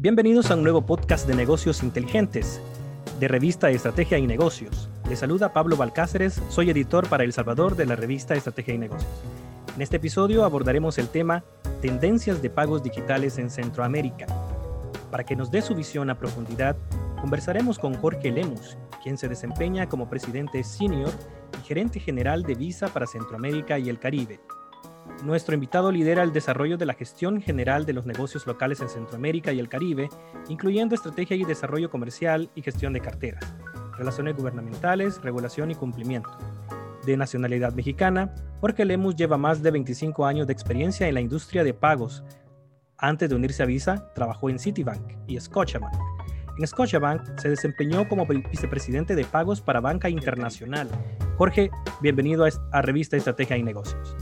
Bienvenidos a un nuevo podcast de negocios inteligentes, de revista Estrategia y Negocios. Les saluda Pablo Balcáceres, soy editor para El Salvador de la revista Estrategia y Negocios. En este episodio abordaremos el tema Tendencias de pagos digitales en Centroamérica. Para que nos dé su visión a profundidad, conversaremos con Jorge Lemus, quien se desempeña como presidente senior y gerente general de Visa para Centroamérica y el Caribe nuestro invitado lidera el desarrollo de la gestión general de los negocios locales en Centroamérica y el Caribe, incluyendo estrategia y desarrollo comercial y gestión de carteras, relaciones gubernamentales, regulación y cumplimiento. De nacionalidad mexicana, Jorge Lemus lleva más de 25 años de experiencia en la industria de pagos. Antes de unirse a Visa, trabajó en Citibank y Scotiabank. En Scotiabank se desempeñó como vicepresidente de pagos para Banca Internacional. Jorge, bienvenido a, a Revista Estrategia y Negocios.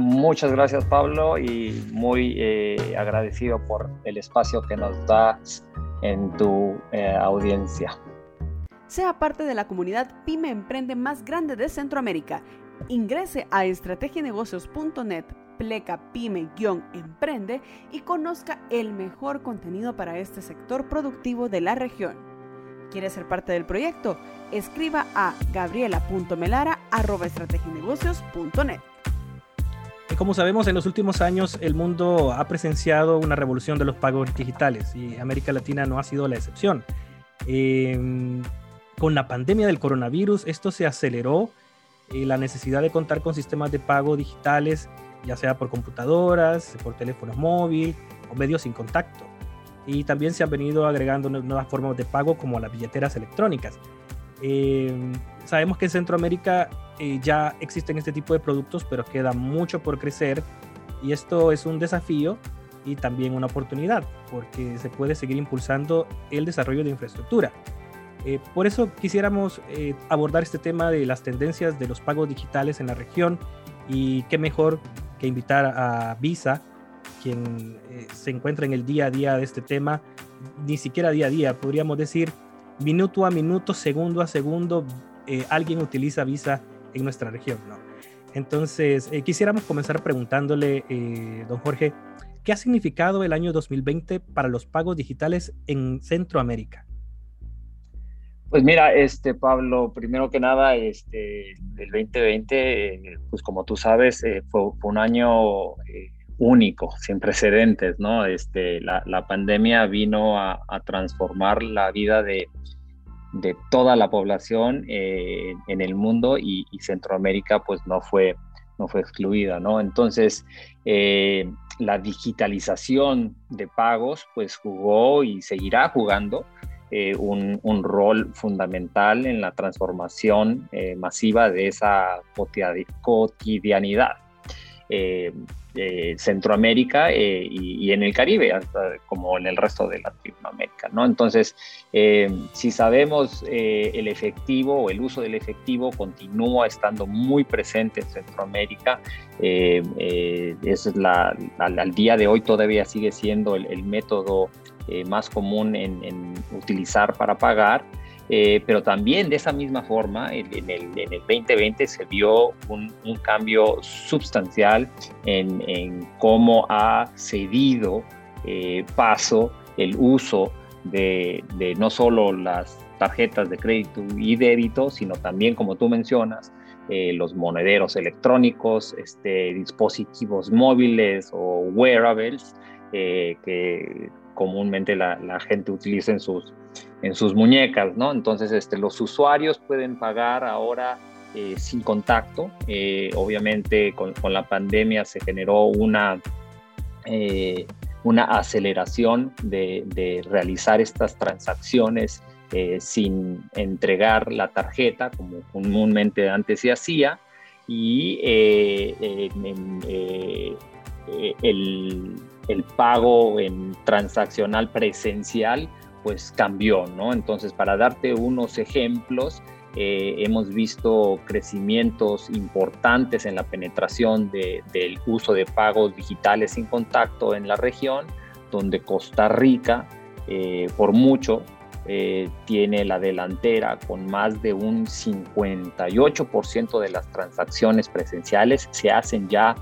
Muchas gracias Pablo y muy eh, agradecido por el espacio que nos das en tu eh, audiencia. Sea parte de la comunidad Pyme Emprende más grande de Centroamérica. Ingrese a estrategienegocios.net, pleca pyme-emprende y conozca el mejor contenido para este sector productivo de la región. ¿Quiere ser parte del proyecto? Escriba a gabriela.melara.estrategienegocios.net. Como sabemos, en los últimos años el mundo ha presenciado una revolución de los pagos digitales y América Latina no ha sido la excepción. Em, con la pandemia del coronavirus, esto se aceleró eh, la necesidad de contar con sistemas de pago digitales, ya sea por computadoras, por teléfonos móviles o medios sin contacto. Y también se han venido agregando nuevas formas de pago como las billeteras electrónicas. Em, sabemos que en Centroamérica eh, ya existen este tipo de productos, pero queda mucho por crecer y esto es un desafío y también una oportunidad porque se puede seguir impulsando el desarrollo de infraestructura. Eh, por eso quisiéramos eh, abordar este tema de las tendencias de los pagos digitales en la región y qué mejor que invitar a Visa, quien se encuentra en el día a día de este tema, ni siquiera día a día, podríamos decir minuto a minuto, segundo a segundo, alguien utiliza Visa en nuestra región. ¿no? Entonces, eh, quisiéramos comenzar preguntándole, eh, don Jorge, ¿qué ha significado el año 2020 para los pagos digitales en Centroamérica? Pues mira, este Pablo, primero que nada, este, el 2020, pues como tú sabes, eh, fue, un año único, sin precedentes, ¿no? Este, la, pandemia vino a, transformar la vida de, de toda la población eh, en el mundo y, Centroamérica pues no fue, no fue excluida, ¿no? Entonces, eh, la digitalización de pagos pues jugó y seguirá jugando eh, un, rol fundamental en la transformación masiva de esa cotidianidad. Centroamérica eh, y, en el Caribe, como en el resto de Latinoamérica. ¿no? Entonces, eh, si sabemos eh, el efectivo o el uso del efectivo continúa estando muy presente en Centroamérica, es al, día de hoy todavía sigue siendo el, método más común en utilizar para pagar. Eh, pero también de esa misma forma, en, el, 2020 se vio un, cambio sustancial en, cómo ha cedido eh, paso el uso de, no solo las tarjetas de crédito y débito, sino también, como tú mencionas, eh, los monederos electrónicos, este, dispositivos móviles o wearables que comúnmente la, la gente utiliza en sus en sus muñecas, ¿no? Entonces, este, los usuarios pueden pagar ahora eh, sin contacto. Eh, obviamente, con, la pandemia se generó una, eh, una aceleración de, realizar estas transacciones sin entregar la tarjeta, como comúnmente antes se hacía, y el, el pago en transaccional presencial pues cambió, ¿no? Entonces, para darte unos ejemplos, eh, hemos visto crecimientos importantes en la penetración del uso de pagos digitales sin contacto en la región, donde Costa Rica, eh, por mucho, eh, tiene la delantera con más de un 58% de las transacciones presenciales se hacen ya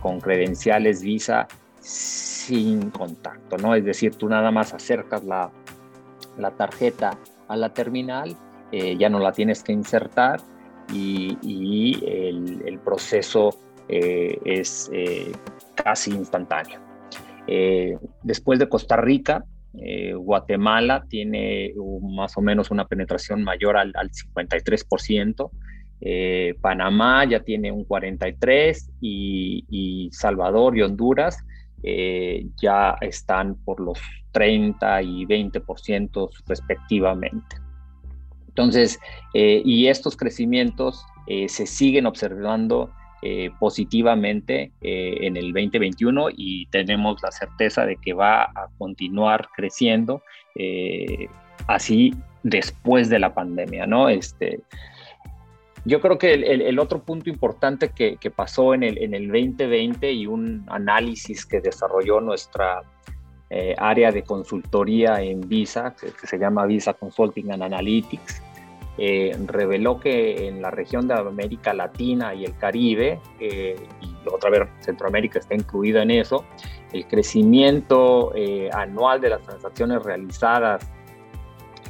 con credenciales Visa sin contacto, ¿no? Es decir, tú nada más acercas la, la tarjeta a la terminal, eh, ya no la tienes que insertar y, el, proceso eh, es eh, casi instantáneo. después de Costa Rica, Guatemala tiene más o menos una penetración mayor al, al 53%. Panamá ya tiene un 43% y, y Salvador y Honduras eh, ya están por los 30 y 20% respectivamente. Entonces, eh, y estos crecimientos eh, se siguen observando positivamente en el 2021 y tenemos la certeza de que va a continuar creciendo así después de la pandemia, ¿no? Este, yo creo que el, otro punto importante que, pasó en el, en el 2020 y un análisis que desarrolló nuestra eh, área de consultoría en Visa, que, se llama Visa Consulting and Analytics, eh, reveló que en la región de América Latina y el Caribe, eh, y otra vez Centroamérica está incluida en eso, el crecimiento anual de las transacciones realizadas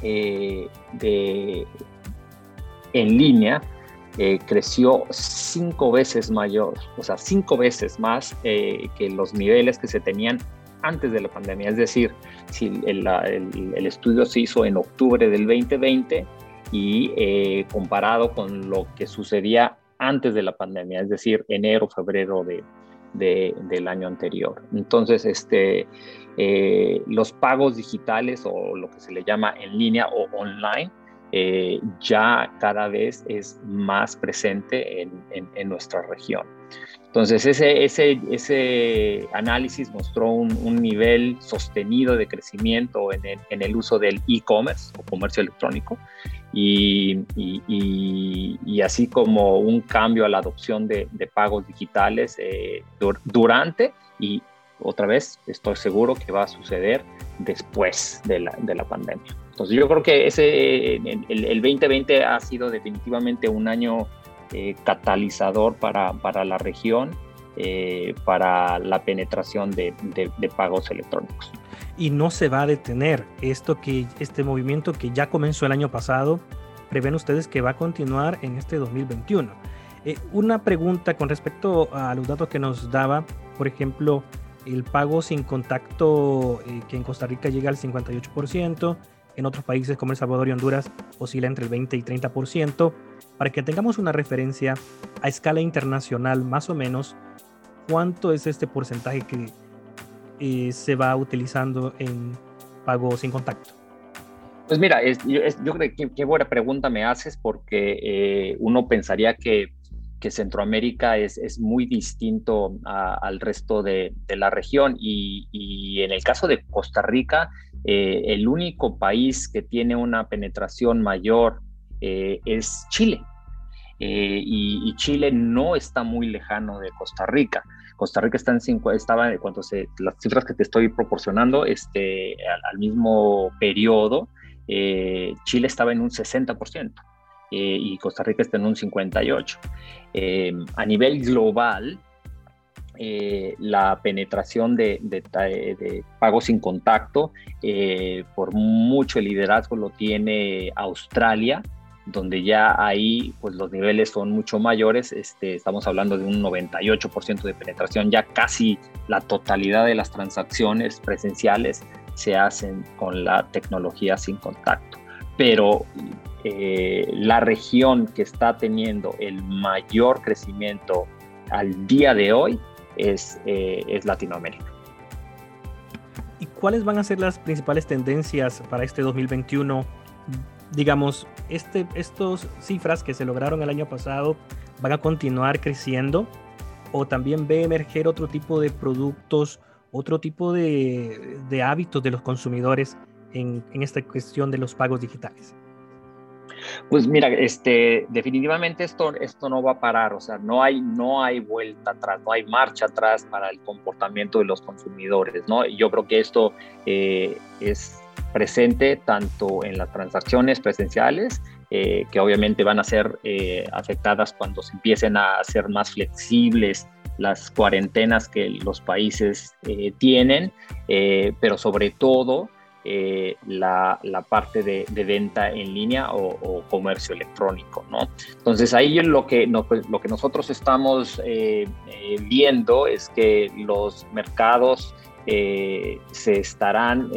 de, en línea eh, creció cinco veces mayor, o sea, cinco veces más eh, que los niveles que se tenían antes de la pandemia. Es decir, si el, estudio se hizo en octubre del 2020 y eh, comparado con lo que sucedía antes de la pandemia, es decir, enero, febrero del año anterior. Entonces, este, los pagos digitales o lo que se le llama en línea o online, eh, ya cada vez es más presente en, nuestra región. Entonces, ese, ese, ese análisis mostró un, nivel sostenido de crecimiento en el, uso del e-commerce o comercio electrónico y, y, así como un cambio a la adopción de, pagos digitales eh, durante y otra vez estoy seguro que va a suceder después de la, de la pandemia. Entonces yo creo que ese, el, 2020 ha sido definitivamente un año eh, catalizador para, para, la región, eh, para la penetración de, de, pagos electrónicos. Y no se va a detener esto que, este movimiento que ya comenzó el año pasado, prevén ustedes que va a continuar en este 2021. Eh, una pregunta con respecto a los datos que nos daba, por ejemplo, el pago sin contacto que en Costa Rica llega al 58%, en otros países como El Salvador y Honduras oscila entre el 20 y 30%, para que tengamos una referencia a escala internacional más o menos cuánto es este porcentaje que eh, se va utilizando en pago sin contacto. Pues mira, yo, creo que qué buena pregunta me haces porque eh, uno pensaría que, que Centroamérica es, es, muy distinto al resto de, de la región y, y, en el caso de Costa Rica eh, el único país que tiene una penetración mayor eh, es Chile. Eh, y, Chile no está muy lejano de Costa Rica. Costa Rica está en cinco, las cifras que te estoy proporcionando, este, al, mismo periodo, Chile estaba en un 60% y Costa Rica está en un 58%. a nivel global, eh, la penetración de, de, pagos sin contacto. Eh, por mucho liderazgo lo tiene Australia, donde ya ahí pues, los niveles son mucho mayores. Este, estamos hablando de un 98% de penetración, ya casi la totalidad de las transacciones presenciales se hacen con la tecnología sin contacto. Pero eh, la región que está teniendo el mayor crecimiento al día de hoy es, eh, es Latinoamérica. ¿Y cuáles van a ser las principales tendencias para este 2021? Digamos, este, estas cifras que se lograron el año pasado van a continuar creciendo o también ve emerger otro tipo de productos, otro tipo de, de hábitos de los consumidores en, en esta cuestión de los pagos digitales. Pues mira, este, definitivamente esto, esto no va a parar, o sea, no hay, no hay vuelta atrás, no hay marcha atrás para el comportamiento de los consumidores, ¿no? yo creo que esto eh, es presente tanto en las transacciones presenciales, eh, que obviamente van a ser eh, afectadas cuando se empiecen a ser más flexibles las cuarentenas que los países tienen, pero sobre todo eh, la, parte de, venta en línea o, comercio electrónico, ¿no? Entonces ahí lo que, pues, lo que nosotros estamos eh, eh, viendo es que los mercados se estarán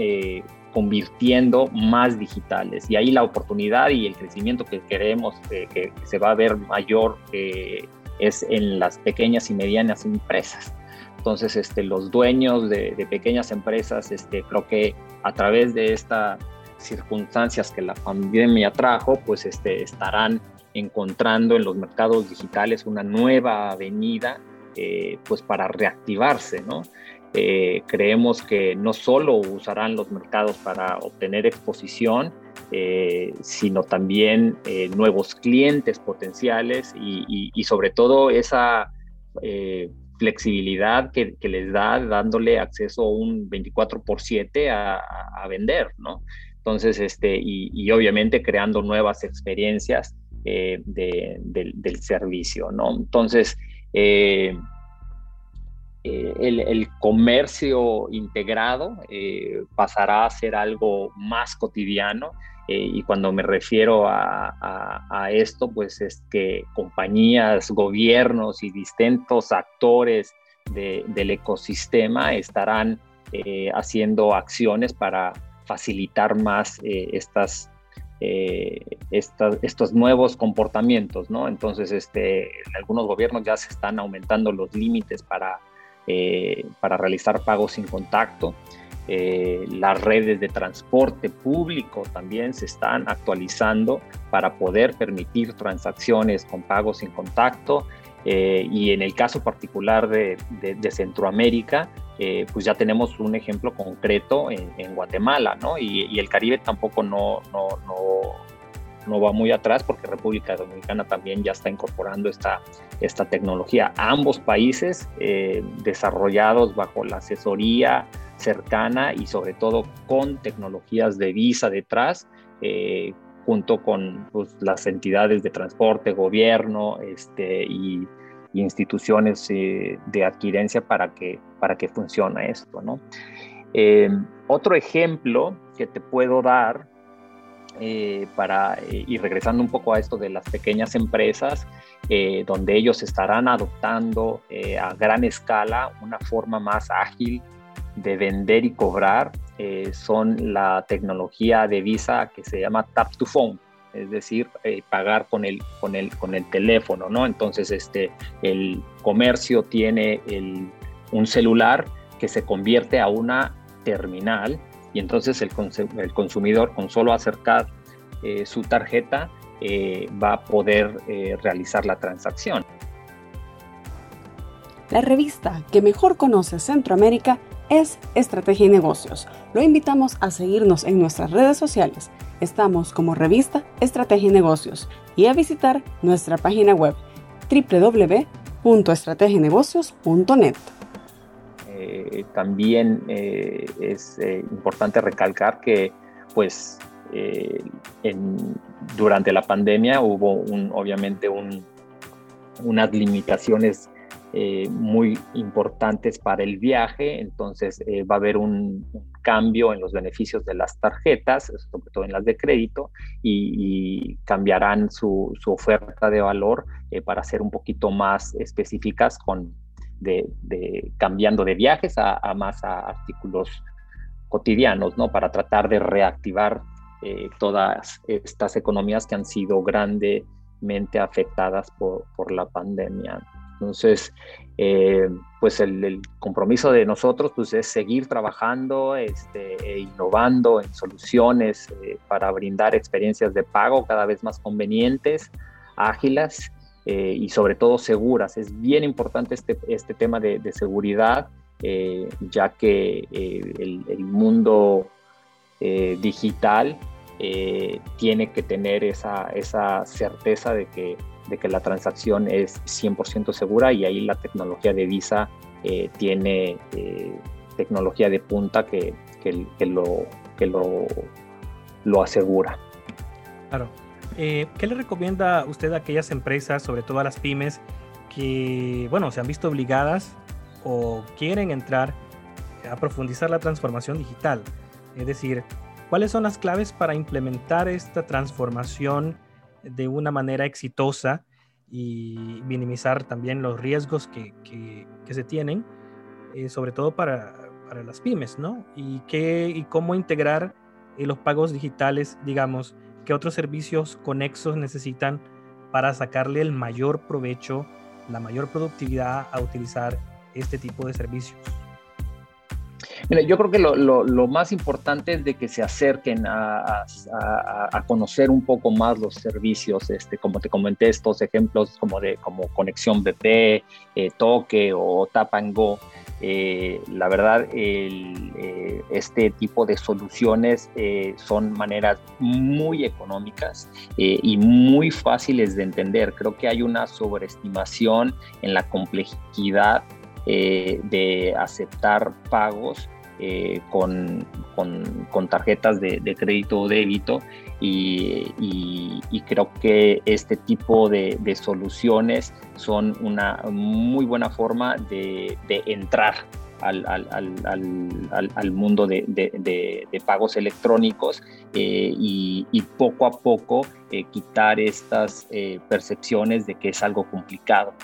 convirtiendo más digitales y ahí la oportunidad y el crecimiento que queremos que se va a ver mayor es en las pequeñas y medianas empresas. Entonces, este, los dueños de, pequeñas empresas, este, creo que a través de estas circunstancias que la pandemia trajo, pues este, estarán encontrando en los mercados digitales una nueva avenida eh, pues para reactivarse, ¿no? Eh, creemos que no solo usarán los mercados para obtener exposición, eh, sino también nuevos clientes potenciales y, y sobre todo esa flexibilidad que, les da dándole acceso un 24 por 7 a, vender, ¿no? Entonces, este, y, obviamente creando nuevas experiencias eh, del, servicio, ¿no? Entonces, eh, eh, el, comercio integrado pasará a ser algo más cotidiano eh, y cuando me refiero a, esto, pues es que compañías, gobiernos y distintos actores del ecosistema estarán eh, haciendo acciones para facilitar más eh, estas, estos nuevos comportamientos, ¿no? Entonces, este, algunos gobiernos ya se están aumentando los límites para, para realizar pagos sin contacto. Eh, las redes de transporte público también se están actualizando para poder permitir transacciones con pagos sin contacto. Eh, y en el caso particular de, Centroamérica, eh, pues ya tenemos un ejemplo concreto en, Guatemala, ¿no? Y, el Caribe tampoco no, no, no, va muy atrás porque República Dominicana también ya está incorporando esta, esta tecnología. Ambos países desarrollados bajo la asesoría cercana y sobre todo con tecnologías de visa detrás, eh, junto con pues, las entidades de transporte, gobierno este, y, instituciones eh, de adquirencia para que, para que funcione esto. ¿no? Eh, otro ejemplo que te puedo dar para, y regresando un poco a esto de las pequeñas empresas, donde ellos estarán adoptando a gran escala una forma más ágil de vender y cobrar eh, son la tecnología de Visa que se llama Tap to Phone, es decir, eh, pagar con el, con, el, con el teléfono, ¿no? Entonces, este, el comercio tiene un celular que se convierte a una terminal y entonces el, el consumidor con solo acercar eh, su tarjeta va a poder realizar la transacción. La revista que mejor conoce Centroamérica es Estrategia y Negocios. Lo invitamos a seguirnos en nuestras redes sociales. Estamos como revista Estrategia y Negocios y a visitar nuestra página web www.estrategienegocios.net. Eh, también eh, es eh, importante recalcar que pues durante la pandemia hubo obviamente unas limitaciones eh, muy importantes para el viaje, entonces eh, va a haber un, cambio en los beneficios de las tarjetas, sobre todo en las de crédito, y, cambiarán su, oferta de valor eh, para ser un poquito más específicas con de, cambiando de viajes a, más a artículos cotidianos, ¿no? Para tratar de reactivar todas estas economías que han sido grandemente afectadas por, por la pandemia. Entonces, eh, pues el, compromiso de nosotros pues, es seguir trabajando este, e innovando en soluciones eh, para brindar experiencias de pago cada vez más convenientes, ágiles eh, y sobre todo seguras. Es bien importante este, este tema de, seguridad, ya que el, el, mundo digital tiene que tener esa, esa certeza de que de que la transacción es 100% segura y ahí la tecnología de Visa eh, tiene eh, tecnología de punta que, lo, que lo, lo asegura. Claro. Eh, ¿Qué le recomienda usted a aquellas empresas, sobre todo a las pymes, que, bueno, se han visto obligadas o quieren entrar a profundizar la transformación digital. Es decir, ¿cuáles son las claves para implementar esta transformación de una manera exitosa y minimizar también los riesgos que, se tienen, eh, sobre todo para, las pymes, ¿no? Y, qué, y cómo integrar eh, los pagos digitales, digamos, qué otros servicios conexos necesitan para sacarle el mayor provecho, la mayor productividad a utilizar este tipo de servicios. Mira, yo creo que lo, más importante es de que se acerquen a, conocer un poco más los servicios, este, como te comenté, estos ejemplos como de como conexión BP, eh, toque o tap and go. Eh, la verdad, eh, este tipo de soluciones son maneras muy económicas y muy fáciles de entender. Creo que hay una sobreestimación en la complejidad de aceptar pagos eh, con, con, tarjetas de, crédito o débito y, creo que este tipo de, soluciones son una muy buena forma de, entrar al, mundo de, pagos electrónicos eh, y, poco a poco eh, quitar estas percepciones de que es algo complicado.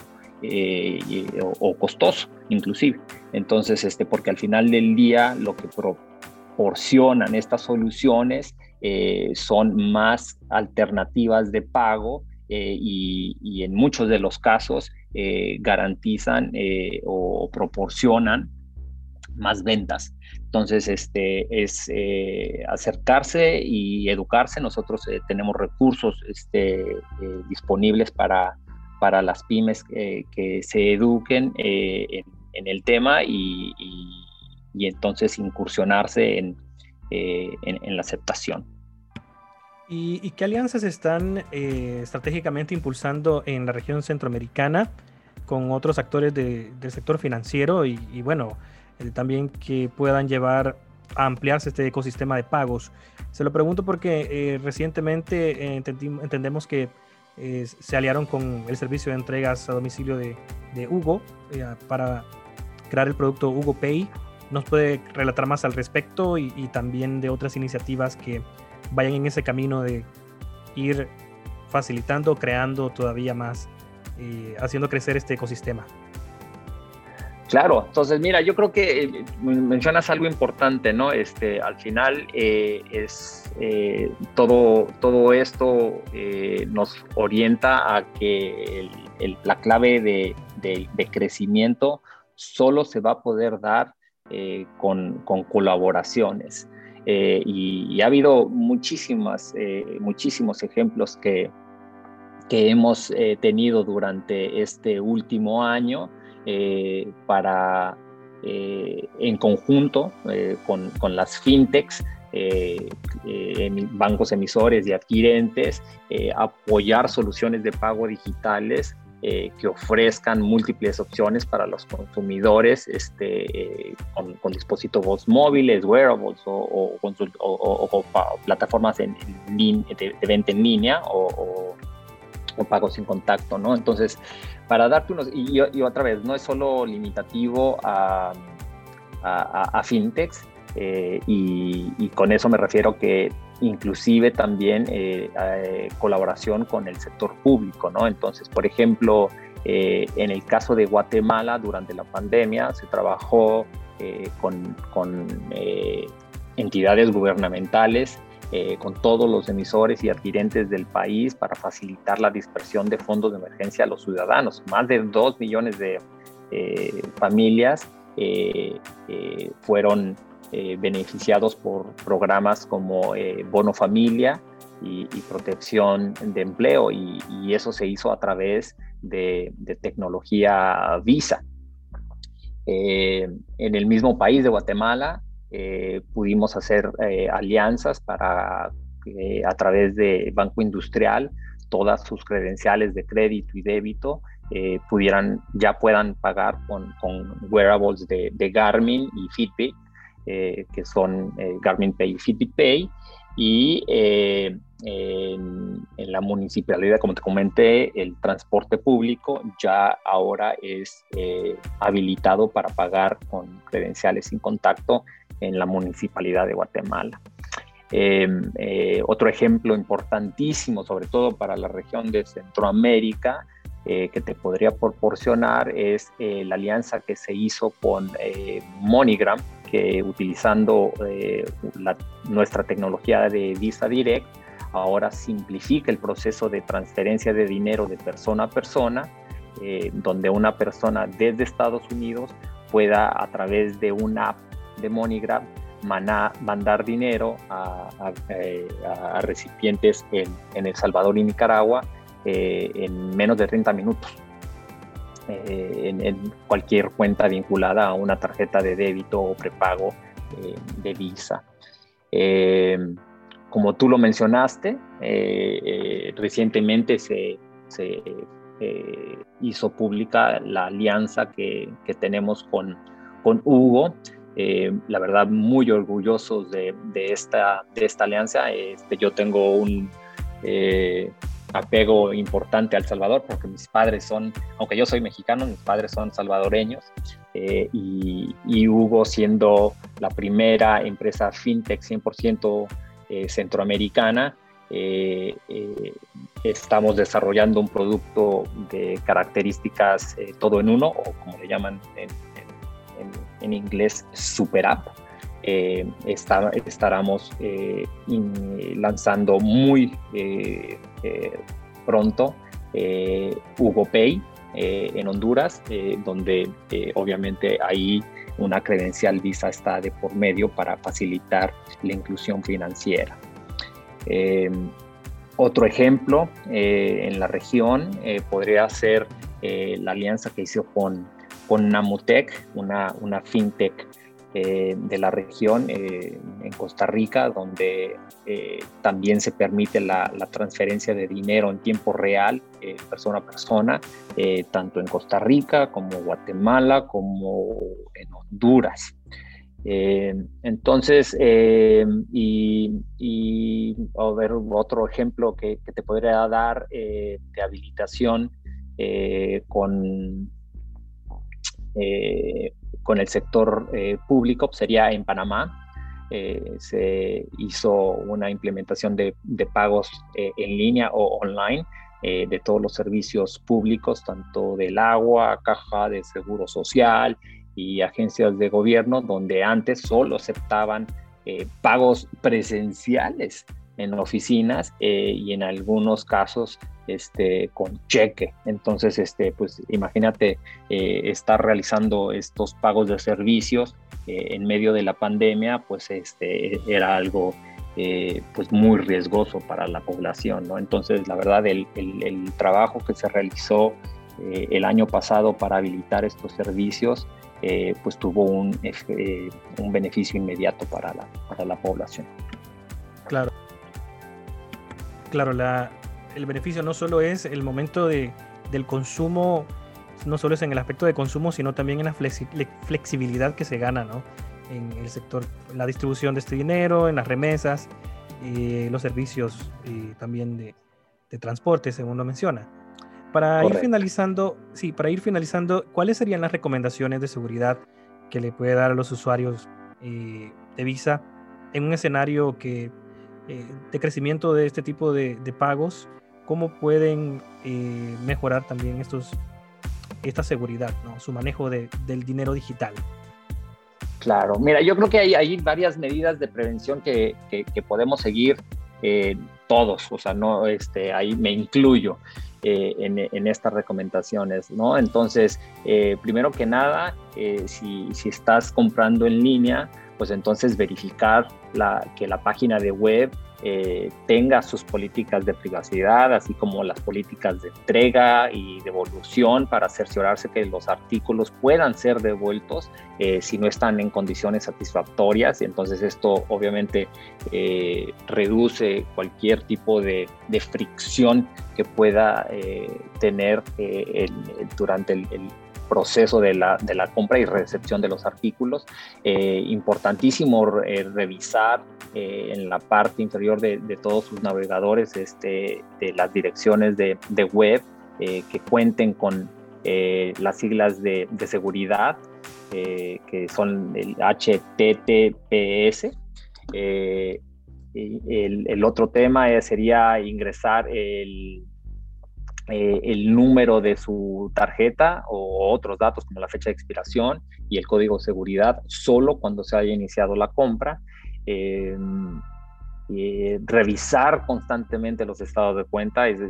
O, costoso inclusive. Entonces, este, porque al final del día lo que proporcionan estas soluciones eh, son más alternativas de pago eh, y, en muchos de los casos garantizan o proporcionan más ventas. Entonces, este, es acercarse y educarse. Nosotros tenemos recursos este, disponibles para, para las pymes que se eduquen eh, en, el tema y, entonces incursionarse en, eh, la aceptación. ¿Y, qué alianzas están eh, estratégicamente impulsando en la región centroamericana con otros actores del sector financiero y, bueno, también que puedan llevar a ampliarse este ecosistema de pagos? Se lo pregunto porque recientemente entendemos que se aliaron con el servicio de entregas a domicilio de, Hugo eh, para crear el producto Hugo Pay. ¿Nos puede relatar más al respecto y, también de otras iniciativas que vayan en ese camino de ir facilitando, creando todavía más, eh, haciendo crecer este ecosistema? Claro, entonces mira, yo creo que eh, mencionas algo importante, ¿no? Este, al final eh, es eh, todo, todo esto nos orienta a que la clave de, crecimiento solo se va a poder dar con, colaboraciones. Y, ha habido muchísimas, muchísimos ejemplos que, que hemos tenido durante este último año eh, para, eh, en conjunto eh, con, con, las fintechs, bancos emisores y adquirentes, apoyar soluciones de pago digitales que ofrezcan múltiples opciones para los consumidores este, con, dispositivos móviles, wearables o, plataformas en, de, venta en línea o, pagos sin contacto, ¿no? Entonces, para darte unos, y, otra vez, no es solo limitativo a, a, fintechs, eh, y, con eso me refiero que inclusive también eh, eh, colaboración con el sector público, ¿no? Entonces, por ejemplo, en el caso de Guatemala, durante la pandemia, se trabajó con, con entidades gubernamentales eh, con todos los emisores y adquirentes del país para facilitar la dispersión de fondos de emergencia a los ciudadanos. Más de dos millones de eh, familias eh, fueron beneficiados por programas como Bono Familia y, protección de empleo y, eso se hizo a través de, de tecnología Visa. en el mismo país de Guatemala, eh, pudimos hacer eh, alianzas para que a través de Banco Industrial todas sus credenciales de crédito y débito eh, pudieran, ya puedan pagar con, con wearables de, Garmin y Fitbit, que son Garmin Pay y Fitbit Pay. y en, la municipalidad, como te comenté, el transporte público ya ahora es habilitado para pagar con credenciales sin contacto en la municipalidad de Guatemala. Em, eh, otro ejemplo importantísimo, sobre todo para la región de Centroamérica, eh, que te podría proporcionar es eh, la alianza que se hizo con MoneyGram, que utilizando nuestra tecnología de Visa Direct, ahora simplifica el proceso de transferencia de dinero de persona a persona, donde una persona desde Estados Unidos pueda a través de una de MoneyGram mandar dinero a, eh, recipientes en, El Salvador y Nicaragua eh, en menos de 30 minutos. Eh, en, cualquier cuenta vinculada a una tarjeta de débito o prepago de Visa. como tú lo mencionaste, recientemente se, hizo pública la alianza que, tenemos con, con Hugo eh, la verdad, muy orgullosos de, esta, de esta alianza. Este, yo tengo un eh, apego importante al Salvador porque mis padres son, aunque yo soy mexicano, mis padres son salvadoreños eh, y, Hugo siendo la primera empresa fintech 100% centroamericana, estamos desarrollando un producto de características todo en uno o como le llaman en, en inglés Super App. Eh, estaremos eh, lanzando muy eh, pronto Hugo Pay en Honduras, donde obviamente ahí una credencial Visa está de por medio para facilitar la inclusión financiera. otro ejemplo en la región podría ser la alianza que hizo con con Namutec, una, fintech eh, de la región eh, en Costa Rica, donde eh, también se permite la, transferencia de dinero en tiempo real, persona a persona, tanto en Costa Rica como Guatemala, como en Honduras. entonces, y, a ver, otro ejemplo que, que te podría dar de habilitación con con el sector eh, público sería en Panamá. Eh, se hizo una implementación de, pagos en línea o online de todos los servicios públicos, tanto del agua, caja de seguro social y agencias de gobierno, donde antes solo aceptaban pagos presenciales en oficinas y en algunos casos este, con cheque. Entonces, este, pues imagínate eh, estar realizando estos pagos de servicios eh, en medio de la pandemia, pues este, era algo eh, pues muy riesgoso para la población. ¿no? Entonces, la verdad, el, el, trabajo que se realizó el año pasado para habilitar estos servicios, pues tuvo un, un beneficio inmediato para la, para la población. Claro. Claro, la, el beneficio no solo es el momento de, del consumo, no solo es en el aspecto de consumo, sino también en la flexibilidad que se gana ¿no? en el sector, la distribución de este dinero, en las remesas, y los servicios y también de, de, transporte, según lo menciona. Para ir finalizando, sí, para ir finalizando, ¿cuáles serían las recomendaciones de seguridad que le puede dar a los usuarios eh, de Visa en un escenario que, eh, de crecimiento de este tipo de, pagos cómo pueden eh, mejorar también estos, esta seguridad, su manejo de, del dinero digital. Claro, mira, yo creo que hay, varias medidas de prevención que, que, podemos seguir eh, todos, o sea, no, este, ahí me incluyo en, en, estas recomendaciones, ¿no? Entonces, primero que nada, si, si, estás comprando en línea, pues entonces verificar la, que la página de web eh, tenga sus políticas de privacidad, así como las políticas de entrega y devolución para cerciorarse que los artículos puedan ser devueltos eh, si no están en condiciones satisfactorias. Entonces esto obviamente eh, reduce cualquier tipo de, fricción que pueda tener durante el proceso de la, de la, compra y recepción de los artículos. importantísimo revisar en la parte inferior de, de, todos sus navegadores este, de las direcciones de, de web que cuenten con las siglas de, de seguridad, que son el HTTPS. El, el, otro tema sería ingresar el, eh, el número de su tarjeta o otros datos como la fecha de expiración y el código de seguridad solo cuando se haya iniciado la compra. Eh, revisar constantemente los estados de cuenta es,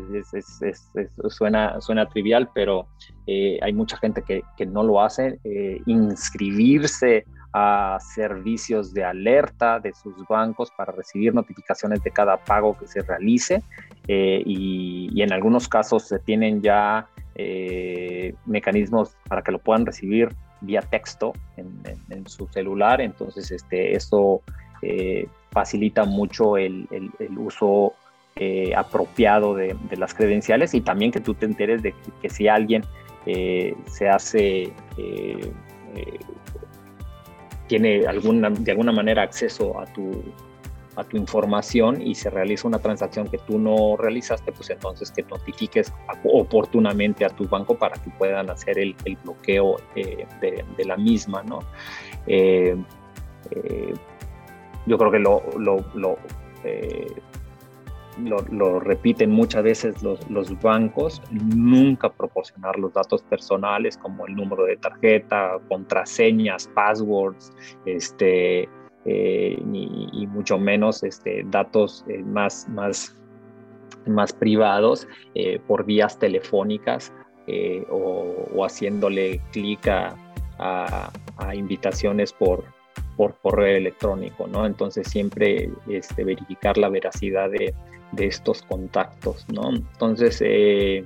suena, suena trivial, pero eh, hay mucha gente que, que no lo hace. inscribirse a servicios de alerta de sus bancos para recibir notificaciones de cada pago que se realice eh, y, en algunos casos se tienen ya eh, mecanismos para que lo puedan recibir vía texto en, su celular, entonces este, eso eh, facilita mucho el, uso apropiado de, las credenciales y también que tú te enteres de que, si alguien se hace tiene alguna, de alguna manera acceso a tu, a tu información y se realiza una transacción que tú no realizaste, pues entonces que notifiques oportunamente a tu banco para que puedan hacer el, el bloqueo eh, de, la misma, ¿no? Eh, eh, yo creo que lo, lo, repiten muchas veces los, bancos, nunca proporcionar los datos personales como el número de tarjeta, contraseñas, passwords, este, eh, y mucho menos este, datos eh, más, más, más privados eh, por vías telefónicas o, haciéndole clic a, invitaciones por, por correo electrónico, ¿no? Entonces siempre este, verificar la veracidad de, estos contactos, ¿no? Entonces, eh,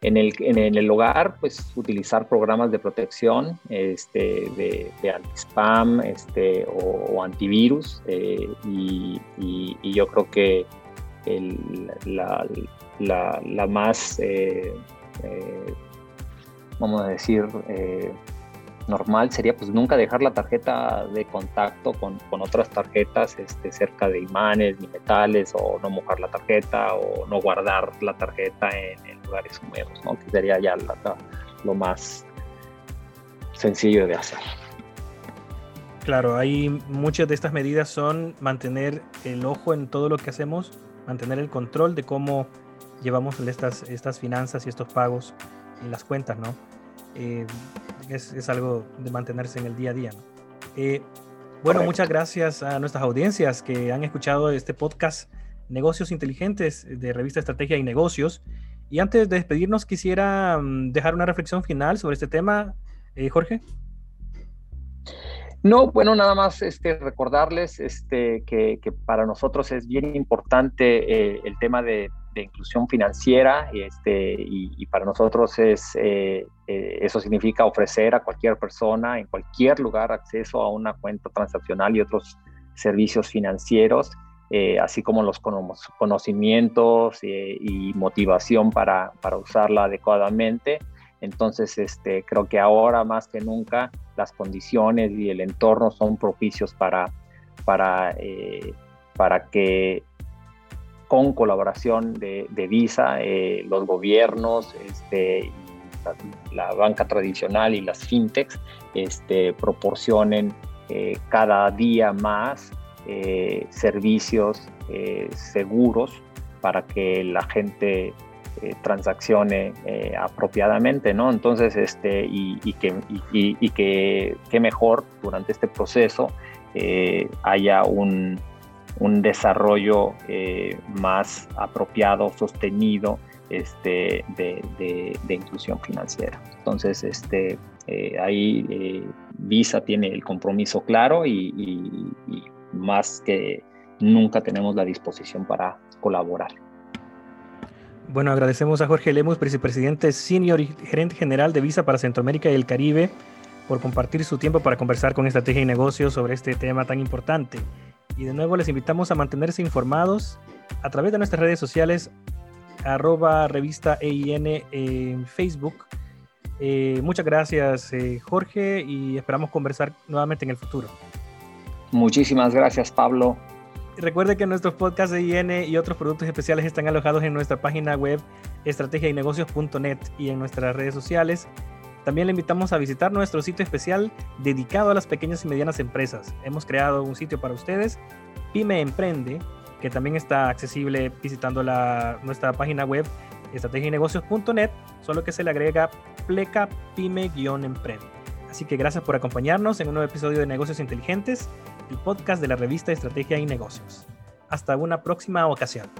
en, el, en, el, hogar, pues utilizar programas de protección este, de, de anti-spam este, o, antivirus eh, y, yo creo que la, la, más, eh, vamos a decir, normal sería pues nunca dejar la tarjeta de contacto con, con, otras tarjetas este, cerca de imanes ni metales o no mojar la tarjeta o no guardar la tarjeta en, lugares húmedos, ¿no? que sería ya lo más sencillo de hacer. Claro, hay muchas de estas medidas son mantener el ojo en todo lo que hacemos, mantener el control de cómo llevamos estas, estas finanzas y estos pagos en las cuentas, ¿no? Eh, es, algo de mantenerse en el día a día. Eh, bueno, muchas gracias a nuestras audiencias que han escuchado este podcast Negocios Inteligentes de Revista Estrategia y Negocios. Y antes de despedirnos, quisiera mm, dejar una reflexión final sobre este tema, eh, Jorge. No, bueno, nada más este, recordarles este, que, para nosotros es bien importante el tema de de inclusión financiera este, y, para nosotros es, eh, eh, eso significa ofrecer a cualquier persona en cualquier lugar acceso a una cuenta transaccional y otros servicios financieros, eh, así como los conocimientos y motivación para, para, usarla adecuadamente. Entonces, este, creo que ahora más que nunca las condiciones y el entorno son propicios para, para, para que con colaboración de, Visa, eh, los gobiernos, este, la, banca tradicional y las fintechs este, proporcionen eh, cada día más eh, servicios seguros para que la gente transaccione apropiadamente, ¿no? Entonces, este, y, que, y, que, qué mejor durante este proceso haya un, un desarrollo eh, más apropiado, sostenido este, de, inclusión financiera. Entonces, este, eh, ahí eh, Visa tiene el compromiso claro y, más que nunca tenemos la disposición para colaborar. Bueno, agradecemos a Jorge Lemus, vicepresidente senior y gerente general de Visa para Centroamérica y el Caribe, por compartir su tiempo para conversar con Estrategia y Negocios sobre este tema tan importante. Y de nuevo les invitamos a mantenerse informados a través de nuestras redes sociales, arroba revista EIN en Facebook, Eh, muchas gracias, eh, Jorge, y esperamos conversar nuevamente en el futuro. Muchísimas gracias, Pablo. Recuerde que nuestros podcasts de IN y otros productos especiales están alojados en nuestra página web estrategiaynegocios.net y en nuestras redes sociales. También le invitamos a visitar nuestro sitio especial dedicado a las pequeñas y medianas empresas. Hemos creado un sitio para ustedes, Pyme Emprende, que también está accesible visitando nuestra página web estrategiaynegocios.net, solo que se le agrega pleca pyme-emprende. Así que gracias por acompañarnos en un nuevo episodio de Negocios Inteligentes, el podcast de la revista Estrategia y Negocios. Hasta una próxima ocasión.